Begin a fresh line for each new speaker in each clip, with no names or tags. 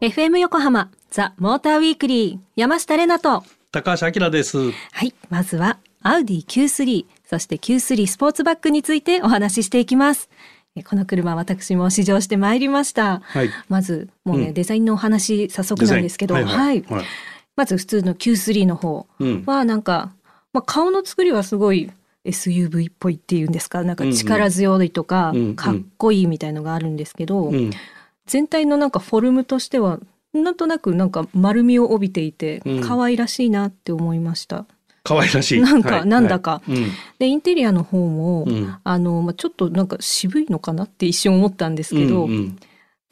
FM 横浜ザ・モーターウィークリー山下れなと。
高橋明です。
はいまずはアウディ Q3 そして Q3 スポーツバッグについてお話ししていきます。えこの車私も試乗してまいりました、
はい。
まずもうね、
うん。
デザインのお話早速なんですけど
デ
はい、
はい。はい。
まず普通の Q3 の方
うん。
はなんか、まあ、顔の作りはすごい SUV っぽいっていうんですか？なんか力強いとか、
うん。うん。
かっこいいみたいのがあるんですけど、
うん
全体のなんかフォルムとしてはなんとなくなんか丸みを帯びていて
うん。
可愛らしいなって思いました。
可愛らしい。
なんか
はい。
なんだか。
はい。
でインテリアの方も、
うん。うん
あのまあ、ちょっとなんか渋いのかなって一瞬思ったんですけど、
うんうん。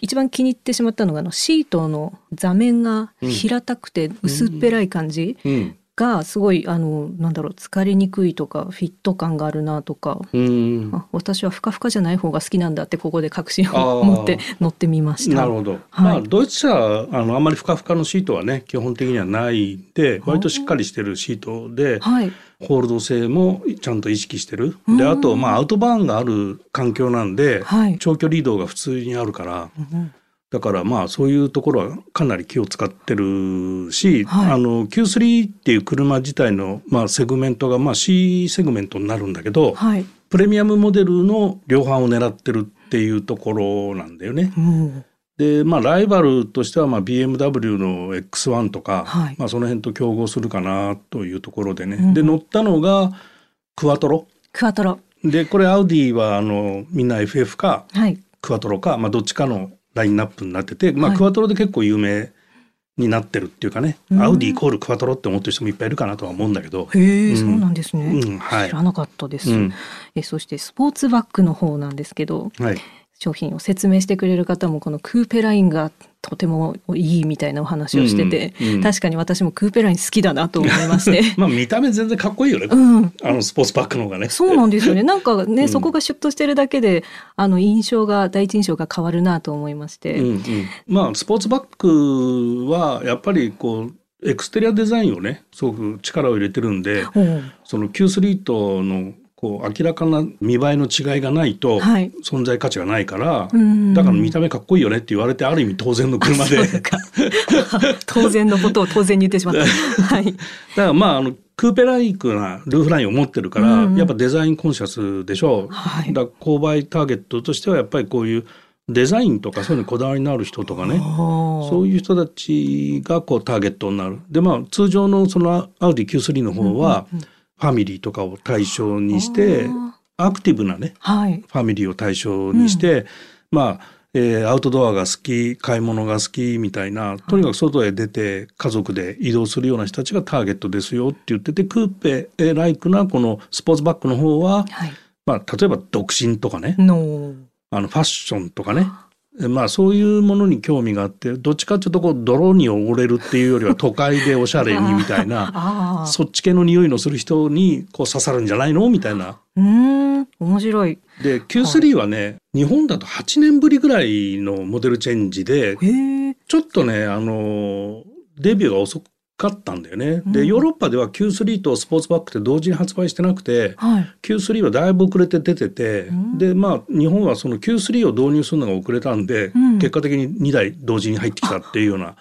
一番気に入ってしまったのがあのシートの座面が平たくて薄っぺらい感じ。
うん
がすごいあのなんだろう疲れにくいとかフィット感があるなとか、
うん。
あ私はふかふかじゃない方が好きなんだってここで確信を持って乗ってみました。
なるほど、
はい。
まあドイツ車はあのあんまりふかふかのシートはね基本的にはないで割としっかりしてるシートで
はい、
ホールド性もちゃんと意識してる。
うん。
であとまあアウトバーンがある環境なんで
はい。
長距離移動が普通にあるから
うん
だからまあそういうところはかなり気を使ってるし、
はい。
あの Q3 っていう車自体のまあセグメントがまあ C セグメントになるんだけど、
はい、
プレミアムモデルの量販を狙ってるっていうところなんだよね。
うん。
でまあライバルとしてはまあ BMW の X1 とか、
はい。
まあ、その辺と競合するかなというところでね、
うん。
で乗ったのがクワトロ。
クワトロ。
でこれアウディはあのみんな FF か
はい。
クワトロか、まあ、どっちかのラインナップになってて、まあ
はい。
クワトロで結構有名になってるっていうかね、
うん。
アウディイコールクワトロって思ってる人もいっぱいいるかなとは思うんだけど、
へえ、
うん。
そうなんですね、
うんはい。
知らなかったです、
うん。
えそしてスポーツバッグの方なんですけど
はい、
商品を説明してくれる方もこのクーペラインがとてもいいみたいなお話をしてて、
うんうん。
確かに私もクーペライン好きだなと思いまして。
まあ見た目全然かっこいいよね、
うん。
あのスポーツバッグの方がね。
そうなんですよね。なんかね、
うん。
そこがシュッとしてるだけであの印象が第一印象が変わるなと思いまして、
うんうん、まあスポーツバッグはやっぱりこうエクステリアデザインをねすごく力を入れてるんで
うん。
その Q3 とのこう明らかな見栄えの違いがないと
はい。
存在価値がないから、
うん。
だから見た目かっこいいよねって言われてある意味当然の車で。
当然のことを当然に言ってしまった。はい。
だからまああのクーペライクなルーフラインを持ってるから、
うんうん。
やっぱデザインコンシャスでしょう、
はい。
だ購買ターゲットとしてはやっぱりこういうデザインとかそういうのにこだわりのある人とかね。そ
そう
いう人たちがこうターゲットになる。でまあ通常のそのアウディ Q3 の方は
うんうん
ファミリーとかを対象にしてアクティブなね
はい。
ファミリーを対象にして、まあ、えーアウトドアが好き買い物が好きみたいなとにかく外へ出て家族で移動するような人たちがターゲットですよって言っててクーペえーライクなこのスポーツバッグの方は、
はい。
まあ、例えば独身とかね
の。
あのファッションとかねえまあそういうものに興味があってどっちかっていうとこう泥に汚れるっていうよりは都会でおしゃれにみたいな。そっち系の匂いのする人にこう刺さるんじゃないの？みたいな。
うーん。面白い。
で Q3 はね、日本だと8年ぶりぐらいのモデルチェンジで。ちょっとねあのデビューが遅かったんだよね。
うん
でヨーロッパでは Q3 とスポーツバッグって同時に発売してなくて
はい。
Q3 はだいぶ遅れて出てて、
うん
でまあ日本はその Q3 を導入するのが遅れたんで、
うん
結果的に2台同時に入ってきたっていうような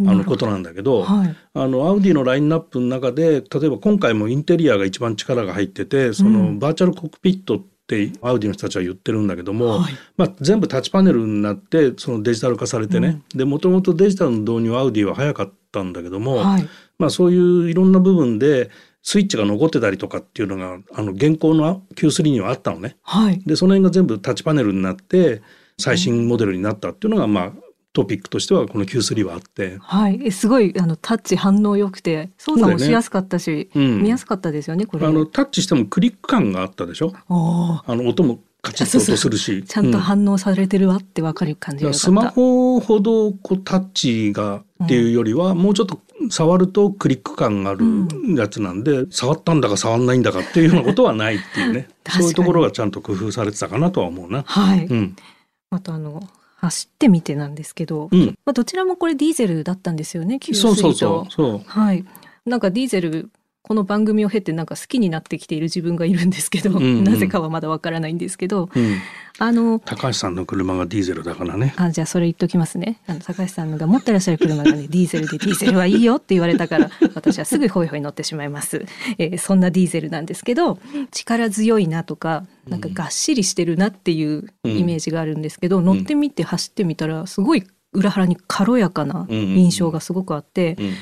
あのことなんだけど、
はい。
あのアウディのラインナップの中で例えば今回もインテリアが一番力が入っててその、
うん
バーチャルコックピットってアウディの人たちは言ってるんだけども、
はい
まあ、全部タッチパネルになってそのデジタル化されてね、でもともとデジタルの導入はアウディは早かったんだけども、
はい。
まあ、そういういろんな部分でスイッチが残ってたりとかっていうのがあの現行の Q3 にはあったのね。
はい。
でその辺が全部タッチパネルになって最新モデルになったっていうのが、まあトピックとしてはこの Q3 はあって。
はい。えすごいあのタッチ反応良くて操作もしやすかったし、
うん
見やすかったですよねこれ。
あのタッチしてもクリック感があったでしょ？
あ
あの音もカチッと音するし
ちゃんと
う
反応されてるわってわかる感じが。
スマホほどこうタッチがっていうよりは、もうちょっと触るとクリック感があるやつなんで、触ったんだか触んないんだかっていうようなことはないっていうね そういうところがちゃんと工夫されてたかなとは思うな。
はい。
うん
あとあの走ってみてなんですけど、
うん、
まあ、どちらもこれディーゼルだったんですよね Q3 と
そうそうそう。そう。
はい。なんかディーゼルこの番組を経てなんか好きになってきている自分がいるんですけど、
うんうん。
なぜかはまだわからないんですけど
うん、
あの
高橋さんの車がディーゼルだからね。
あじゃあそれ言っときますね。あの高橋さんのが持ってらっしゃる車がね ディーゼルでディーゼルはいいよって言われたから私はすぐホイホイ乗ってしまいます、えーそんなディーゼルなんですけど力強いなとかなんかがっしりしてるなっていうイメージがあるんですけど、乗ってみて走ってみたらすごい裏腹に軽やかな印象がすごくあって、
うん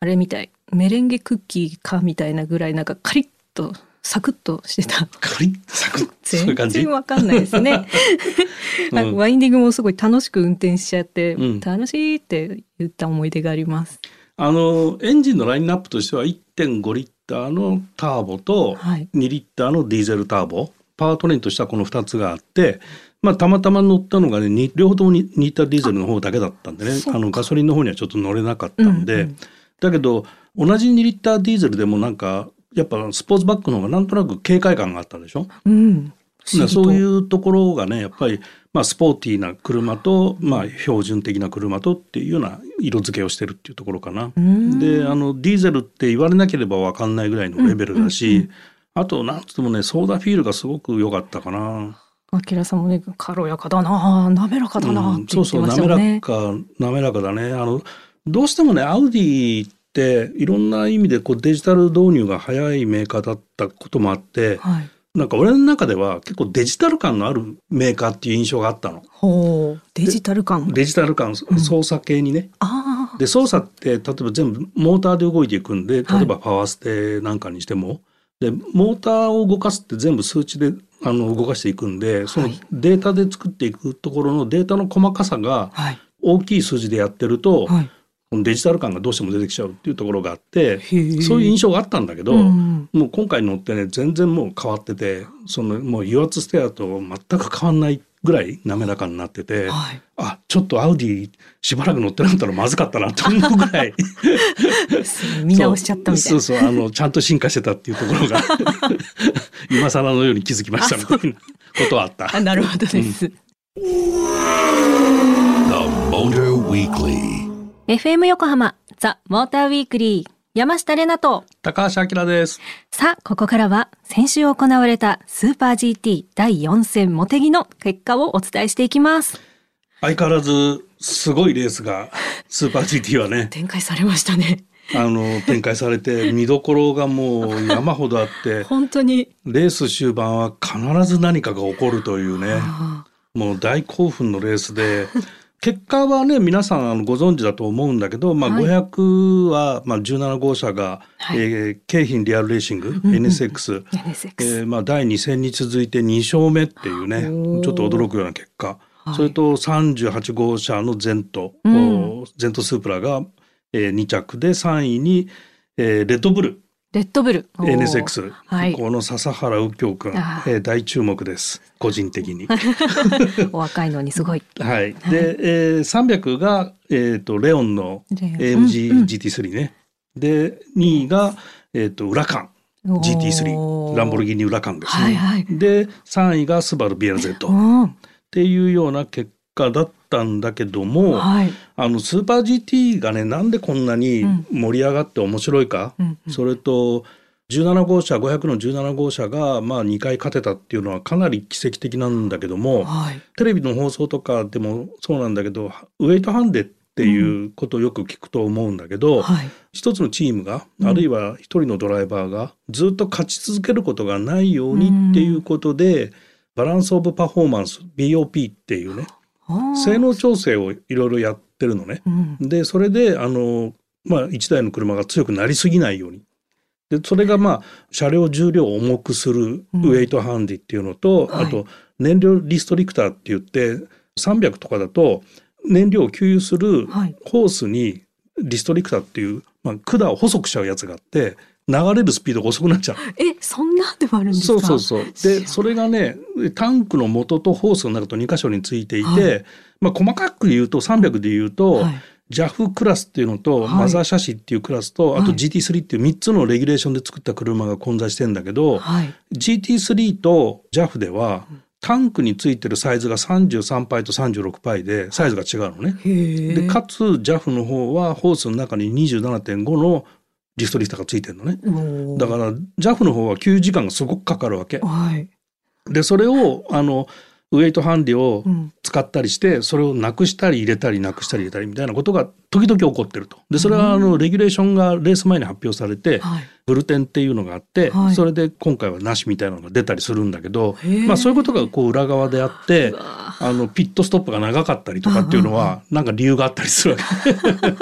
あれみたい。メレンゲクッキーかみたいなぐらいなんかカリッとサクッとしてた。
カリッサクッ
全然わかんないですね。
うん。
なんかワインディングもすごい楽しく運転しちゃって、
うん。
楽しいって言った思い出があります。
あのエンジンのラインナップとしては1.5リッターのターボと
はい。
2リッターのディーゼルターボ。パワートレインとしてはこの2つがあって、まあ、たまたま乗ったのがねに両方とも2リッターディーゼルの方だけだったんでね。あのガソリンの方にはちょっと乗れなかったんで、
うんうん
だけど同じ2リッターディーゼルでもなんかやっぱスポーツバッグの方がなんとなく軽快感があったでしょ？
うん。
そういううところがねやっぱり、まあ、スポーティーな車と、まあ、標準的な車とっていうような色付けをしてるっていうところかな。
ん
であのディーゼルって言われなければ分かんないぐらいのレベルだし、
うんうんうん
あとなんつってもねソーダフィールがすごく良かったかな。
あきらさんもね軽やかだな滑らかだな
うんそうそう
って言ってました
滑ら。か滑らかだねあのどうしてもねアウディっていろんな意味でこうデジタル導入が早いメーカーだったこともあって
はい。
なんか俺の中では結構デジタル感のあるメーカーっていう印象があったの。
ほうデジタル感。
デジタル感操作系にね。
ああ。
で操作って例えば全部モーターで動いていくんで
はい
例えばパワーステなんかにしても、でモーターを動かすって全部数値であの動かしていくんでその
はい
データで作っていくところのデータの細かさが
はい。
大きい数字でやってると、
はい。
デジタル感がどうしても出てきちゃうっていうところがあってそういう印象があったんだけど、
うん
もう今回乗ってね全然もう変わっててそのもう油圧ステアと全く変わんないぐらい滑らかになってて。
はい。
あちょっとアウディしばらく乗ってなかったらまずかったなと思うぐらい
見直しちゃったみたいな。
そうそうそうあのちゃんと進化してたっていうところが 今更のように気づきましたみたいなことはあった
あなるほどです。
The Motor Weekly.
FM 横浜ザ・モーターウィークリー山下れなと。
高橋明です。
さあここからは先週行われたスーパー GT 第4戦モテギの結果をお伝えしていきます。
相変わらずすごいレースがスーパー GT はね。
展開されましたね。
あの展開されて 見どころがもう山ほどあって
本当に。
レース終盤は必ず何かが起こるというね。
あ
もう大興奮のレースで結果はね皆さんご存知だと思うんだけど、まあ、
はい。
500は、まあ、17号車が、
はい。
えー京浜リアルレーシング、
うん
NSX、
NSX、
えーまあ、第2戦に続いて2勝目っていうねちょっと驚くような結果、
はい。
それと38号車のゼント、
うん。
おゼントスープラが、えー2着で3位に、えーレッドブル
レッドブル。
NSX、
はい。
この笹原右京君、えー大注目です。個人的に。
お若いのにすごい。
はい、で、えー、300が、えー、とレオンの
レオン。
AMG GT3 ね、で2位が、えー、とウラカン
おー
GT3 ランボルギーニウラカンですね、
はいはい。
で3位がスバル BRZ っ
うん。
ていうような結果だったんだけども、
はい。
あのスーパー GT がねなんでこんなに盛り上がって面白いか、
うんうん。
それと17号車500の17号車がまあ2回勝てたっていうのはかなり奇跡的なんだけども、
はい。
テレビの放送とかでもそうなんだけどウェイトハンデっていうことをよく聞くと思うんだけど、
はい。
一つのチームが、
うん
あるいは一人のドライバーがずっと勝ち続けることがないようにっていうことで、バランス・オブ・パフォーマンス BOP っていうね性能調整をいろいろやってるのね。
うん。
でそれであの、まあ、1台の車が強くなりすぎないように。でそれがまあ車両重量を重くするウェイトハンディっていうのと、
はい。
あと燃料リストリクターって言って300とかだと燃料を給油する
はい。
ホースにリストリクターっていう、まあ、管を細くしちゃうやつがあって流れるスピードが遅くなっちゃう。
えそんなでもあるんですか？
そうそうそう。で、それがね、タンクの元とホースの中と2箇所についていて、
は
まあ細かく言うと300で言うと、
はい。
JAF クラスっていうのと、
はい。
マザーシャシっていうクラスと、あと
はい。
GT3 っていう3つのレギュレーションで作った車が混在してんだけど、
はい。
GT3 と JAF では、タンクについてるサイズが33パイと36パイでサイズが違うのね。でかつ JAF の方はホースの中に27.5のリストリフターがついてるのね。だから JAF の方は給油時間がすごくかかるわけ。
はい
でそれをあのウェイトハンディを
うん。
使ったりしてそれをなくしたり入れたりなくしたり入れたりみたいなことが時々起こってると。でそれはあのレギュレーションがレース前に発表されて
はい。
ブルテンっていうのがあって
はい。
それで今回はなしみたいなのが出たりするんだけどまあそういうことがこう裏側であってあのピットストップが長かったりとかっていうのはなんか理由があったりするわけ。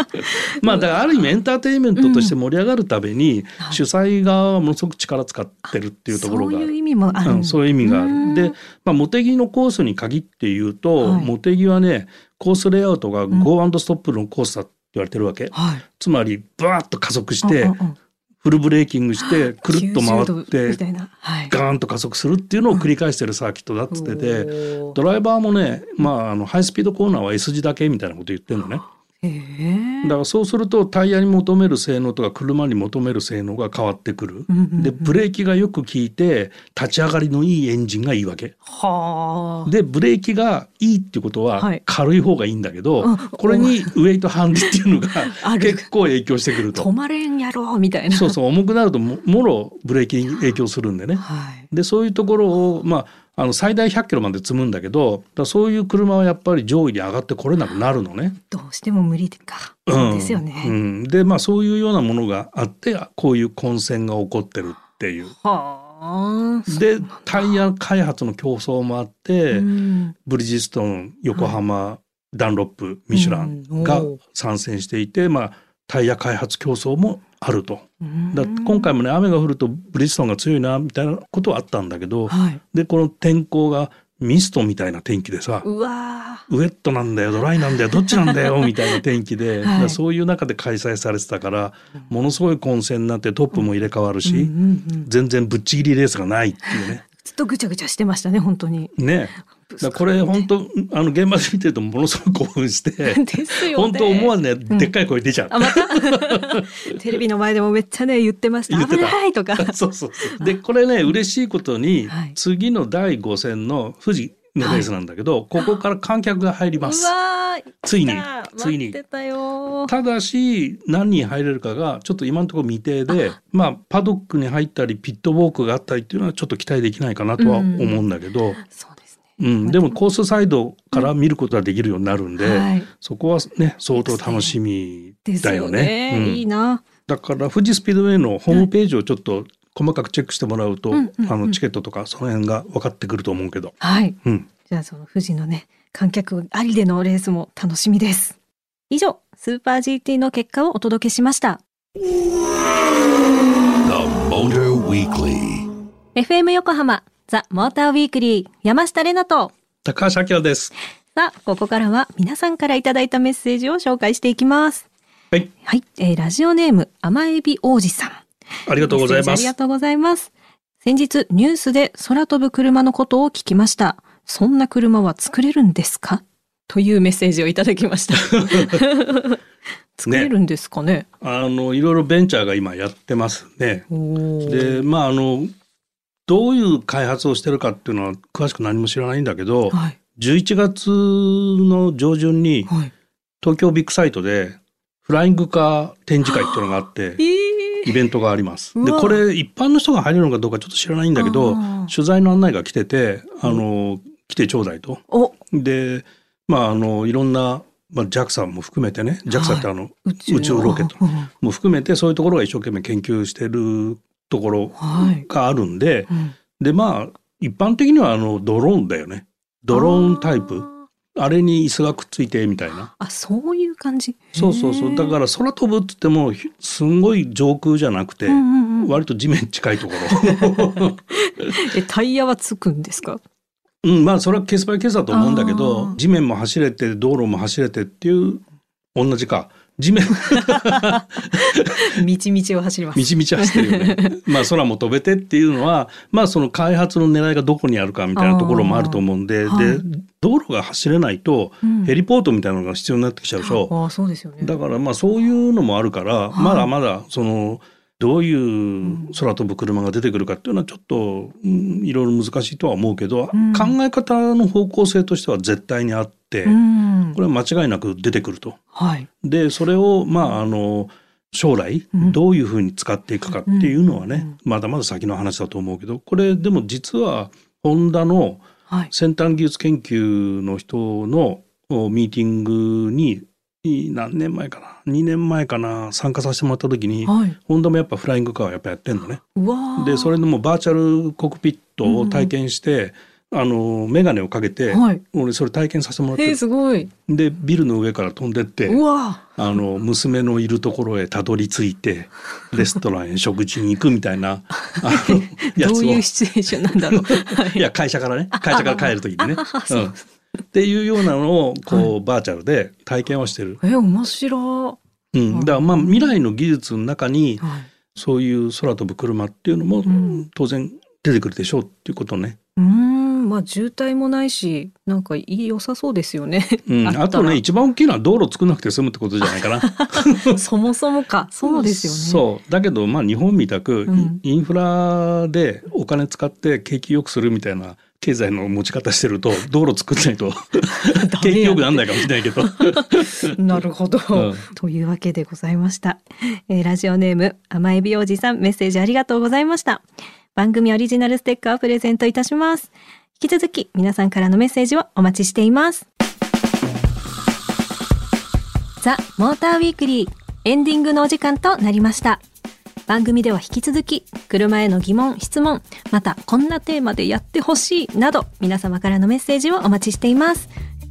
まあだからある意味エンターテインメントとして盛り上がるために
はい。
主催側はものすごく力使ってるっていうところが
そういう意味もある、
うん、そういう意味があ
うん
る。で、まあ、茂木のコースに限って言うと、
はい
茂木はねコースレイアウトが
ん
Go& ストップのコースだって言われてるわけ。
はい
つまりバーッと加速して
うんうんうん
フルブレーキングしてくるっと回
90度み
ってガーンと加速するっていうのを繰り返してるサーキットだっつってて。ドライバーもね、まあ、あのハイスピードコーナーは S 字だけみたいなこと言ってるのね。だからそうするとタイヤに求める性能とか車に求める性能が変わってくる。
うんうんうん
でブレーキがよく効いて立ち上がりのいいエンジンがいいわけ。
はあ
でブレーキがいいっていうこと
は
はい軽い方がいいんだけど、
うん
これにウェイトハンディっていうのが 結構影響してくる
止
と。
まれんやろみたいな
そうそう重くなるとももろブレーキに影響するんでね。
はい
でそういうところをまああの最大100キロまで積むんだけどそういう車はやっぱり上位に上がってこれなくなるのね。
どうしても無理か、そうですよね、
うん、でまあそういうようなものがあってこういう混戦が起こってるっていう。
はあ
でタイヤ開発の競争もあって、
うん。
ブリヂストン横浜、ダンロップミシュランが参戦していて、まあ、タイヤ開発競争もあると。
うん。
だ今回もね雨が降るとブリヂストンが強いなみたいなことはあったんだけど
はい。
でこの天候がミストみたいな天気でさ
うわ
ウェットなんだよドライなんだよどっちなんだよ みたいな天気で、
はい。
そういう中で開催されてたからものすごい混戦になってトップも入れ替わるし、
ーうんうんうん。
全然ぶっちぎりレースがないっていうね。
ずっとぐちゃぐちゃしてましたね本当に。
ねだこれ本当あの現場で見てるとものすごい興奮して
ね
本当思わずね、でっかい声出ちゃう。
あまた？テレビの前でもめっちゃね言ってました。
言ってた。
危ないとか。
そうそう。でこれね嬉しいことに、
はい。
次の第5戦の富士のレースなんだけど、ここから観客が入ります。ついについに。
た
だし何人入れるかがちょっと今のところ未定でまあパドックに入ったりピットウォークがあったりっていうのはちょっと期待できないかなとは思うんだけど、
そうです
うん。でもコースサイドから見ることができるようになるんで、
ねはい。
そこはね相当楽しみ
です
だよ
よね。
ね。うん。
いいな
だから富士スピードウェイのホームページをちょっと細かくチェックしてもらうと、
うんうんうん。
あのチケットとかその辺が分かってくると思うけど、
はい。
うん、
じゃあその富士のね観客ありでのレースも楽しみです。以上スーパー GT の結果をお届けしました。
The Motor Weekly.
FM 横浜ザ・モーターウィークリー山下れなと
高橋明です。
さあここからは皆さんからいただいたメッセージを紹介していきます
はい、
はい、えーラジオネーム甘エビ王子さん
ありがとうございます
ありが。とうございます。先日ニュースで空飛ぶ車のことを聞きました。そんな車は作れるんですか？というメッセージをいただきました。作れるんですかね？
あのいろいろベンチャーが今やってますね。でまああのどういう開発をしてるかっていうのは詳しく何も知らないんだけど、
はい。
11月の上旬に
はい。
東京ビッグサイトでフライングカー展示会っていうのがあって
えー。
イベントがあります。でこれ一般の人が入れるのかどうかちょっと知らないんだけど取材の案内が来ててあの来てちょうだいと。
お。
でまああのいろんな、まあ、JAXA も含めてね JAXA ってあの、
宇宙。
宇宙ロケット
うん。
も含めてそういうところが一生懸命研究してるところ
はい。
があるんで
うん。
でまあ一般的にはあのドローンだよね。ドローンタイプ。あれに椅子がくっついてみたいな。
あ、そういう感じ？
そうそうそう。だから空飛ぶって言ってもひすんごい上空じゃなくて、
ら、うんうんうん、
割と地面近いところ。
え、タイヤはつくんですか？
うんまあそれはケースバイケースだと思うんだけ
あ
ど
ー。
地面も走れて道路も走れてっていう同じか地面。
みちみちを走ります。
みちみち走ってるよね。まあ空も飛べてっていうのはまあその開発の狙いがどこにあるかみたいなところもあると思うんで、
あー
で道路が走れないと
うん。
ヘリポートみたいなのが必要になってきちゃうでしょ、
ああ、そうですよね。
だからまあそういうのもあるから、
はい。
まだまだそのどういう空飛ぶ車が出てくるかっていうのはちょっと、うんいろいろ難しいとは思うけど、
うん
考え方の方向性としては絶対にあって、
うん
これは間違いなく出てくると。
はい。
でそれをまああの将来
うん
どういうふうに使っていくかっていうのはね、
うん
まだまだ先の話だと思うけどこれでも実はホンダの
はい。
先端技術研究の人のおミーティングにい何年前かな？2年前かな？参加させてもらった時に
はい。
ホンダもやっぱフライングカーをやっぱやってんのね。でそれのもうバーチャルコックピットを体験して、あの眼鏡をかけて、
はい。
俺それ体験させてもらって
えー、すごい。
でビルの上から飛んでってあの娘のいるところへたどり着いてレストランへ食事に行くみたいな やつを
どういうシチュエーションなんだろう。はい
いや会社からね会社から帰る時にね。っていうようなのをこう、バーチャルで体験をしてる。
えー、面白
うん、だからまあ未来の技術の中に
い。はい。
そういう空飛ぶ車っていうのも
ん
当然出てくるでしょうっていうことね。
うーん、まあ渋滞もないし、なんかいい良さそうですよね。
うん、
あ
とね一番大きいのは道路作んなくて済むってことじゃないかな。
そもそもか、そうですよね。
そうだけどまあ日本みたく
うん
インフラでお金使って景気よくするみたいな経済の持ち方してると道路作んないと景気よくなんないかもしれないけど。
なるほど、
うん。
というわけでございました、えーラジオネーム甘エビおじさんメッセージありがとうございました。番組オリジナルステッカーをプレゼントいたします。引き続き皆さんからのメッセージをお待ちしています。ザ・モーターウィークリーエンディングのお時間となりました番組では引き続き車への疑問質問またこんなテーマでやってほしいなど皆様からのメッセージをお待ちしています。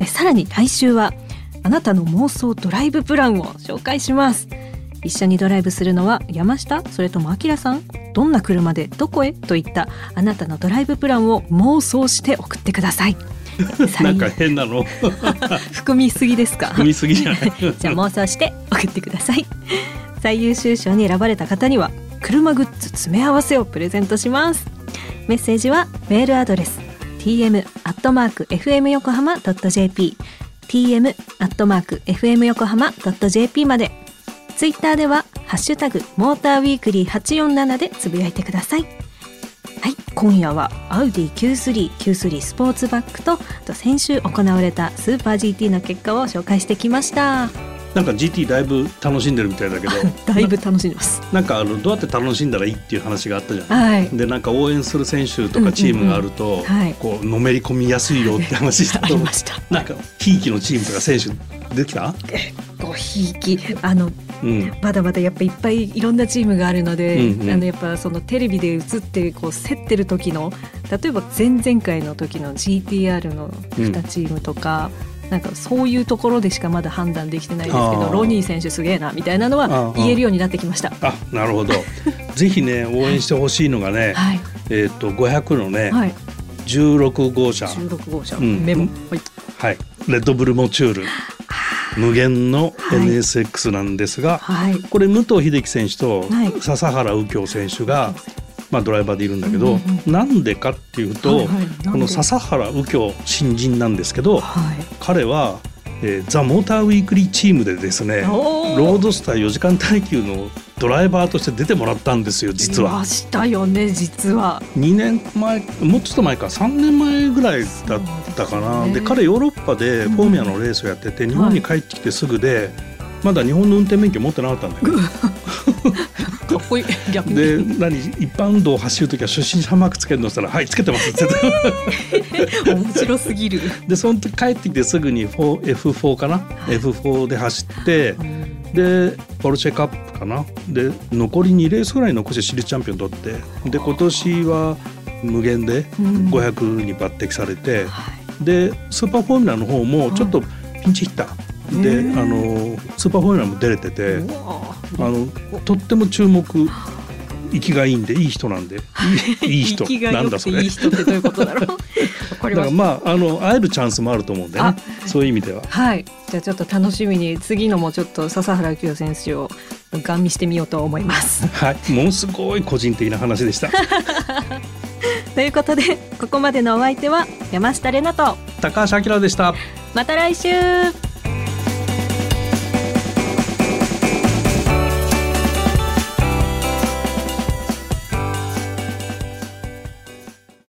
えさらに来週はあなたの妄想ドライブプランを紹介します。一緒にドライブするのは山下？それともあきらさん？どんな車で？どこへ？といったあなたのドライブプランを妄想して送ってください。
なんか変なの。
含みすぎですか？
踏みすぎじゃない。
じゃあ妄想して送ってください。最優秀賞に選ばれた方には車グッズ詰め合わせをプレゼントします。メッセージはメールアドレス tm アットマーク fm 横浜 .jp tm アットマーク fm 横浜 .jp まで。ツイッターではハッシュタグモーターウィークリー847でつぶやいてくださいはい。今夜はアウディ Q3 Q3 スポーツバックとあと先週行われたスーパー GT の結果を紹介してきました。
なんか GT だいぶ楽しんでるみたいだけど。
だいぶ楽しんでます。
なんかあのどうやって楽しんだらいいっていう話があったじゃない
はい。
でなんか応援する選手とかチームがあると、
うんうんうん。はい。
こうのめり込みやすいよって話した
あ
と思う。
りました。
なんかひいきのチームとか選手出てきた、
ごひいき。あの
うん、
まだまだやっぱいっぱいいろんなチームがあるので、
うんうん。
あのやっぱそのテレビで映ってこう競ってる時の例えば前々回の時の GTR の2チームとか、なんかそういうところでしかまだ判断できてないですけどロニー選手すげえなみたいなのは言えるようになってきました。
あなるほど。ぜひね応援してほしいのがね、
はい、
えっ、と500のね、
はい、
16号車。
16号車、
うん。
メモ、はい、
はい。レッドブルモチュール無限の
はい。
NSX なんですが、
はい、
これ武藤秀樹選手と
はい。
笹原右京選手が、まあ、ドライバーでいるんだけど、
うんうん
なんでかっていうと、
はいはい。
この笹原右京新人なんですけど
はい、
彼は、えーザ・モーターウィークリーチームでですねロードスター4時間耐久のドライバーとして出てもらったんですよ実は
いま。したよね実は。
2年前もうちょっと前か3年前ぐらいだったかなで,、
そうで
彼ヨーロッパでフォーミュラのレースをやってて、日本に帰ってきてすぐで、まだ日本の運転免許持ってなかったんだよ。
かっこいい逆に。
で何一般道を走る時は初心者マークつけるのしたら「はいつけてます」って言って
面白すぎる。
でその時帰ってきてすぐに F4 かな、F4 で走ってでポルシェカップかな？で残り2レースぐらい残してシリーズチャンピオン取ってで今年は無限で
うん。
500に抜擢されて、
はい。
でスーパーフォーミュラの方もちょっとピンチヒッター。で、あのスーパーフォーミュラも出れててあのとっても注目生きがいいんでいい人なんでいいいい人なんだそれ
いい人ってどういうことだろう。
だからまああの会えるチャンスもあると思うんでね
あ
そういう意味では。
はい。じゃあちょっと楽しみに次のもちょっと笹原清選手をガン見してみようと思います。
はい、ものすごい個人的な話でした。
ということでここまでのお相手は山下れなと
高橋明でした。
また来週